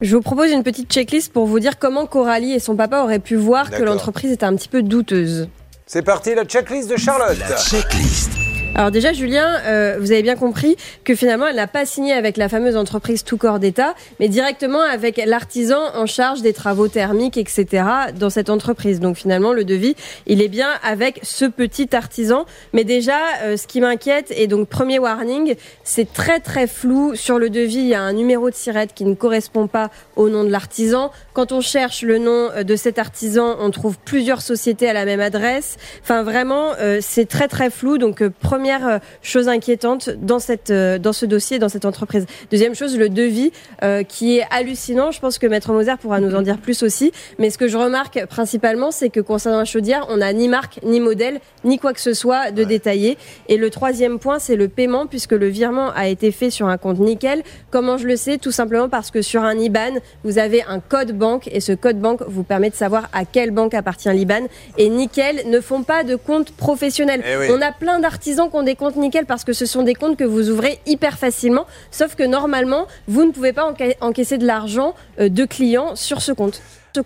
Je vous propose une petite checklist pour vous dire comment Coralie et son papa auraient pu voir que l'entreprise était un petit peu douteuse. C'est parti, la checklist de Charlotte. La checklist. Alors déjà, Julien, euh, vous avez bien compris que finalement, elle n'a pas signé avec la fameuse entreprise tout corps d'État, mais directement avec l'artisan en charge des travaux thermiques, etc. dans cette entreprise. Donc finalement, le devis, il est bien avec ce petit artisan. Mais déjà, euh, ce qui m'inquiète, et donc premier warning, c'est très très flou. Sur le devis, il y a un numéro de sirette qui ne correspond pas au nom de l'artisan. Quand on cherche le nom euh, de cet artisan, on trouve plusieurs sociétés à la même adresse. Enfin, vraiment, euh, c'est très très flou. Donc, euh, première euh, chose inquiétante dans cette euh, dans ce dossier, dans cette entreprise. Deuxième chose, le devis euh, qui est hallucinant. Je pense que Maître Moser pourra nous en dire plus aussi. Mais ce que je remarque principalement, c'est que concernant la chaudière, on n'a ni marque, ni modèle, ni quoi que ce soit de détaillé. Et le troisième point, c'est le paiement, puisque le virement a été fait sur un compte nickel. Comment je le sais? Tout simplement parce que sur un IBAN, vous avez un code banque et ce code banque vous permet de savoir à quelle banque appartient l'IBAN. Et nickel ne font pas de compte professionnel. Eh oui. On a plein d'artisans ont des comptes nickel parce que ce sont des comptes que vous ouvrez hyper facilement. Sauf que normalement, vous ne pouvez pas enca- encaisser de l'argent euh, de clients sur ce compte.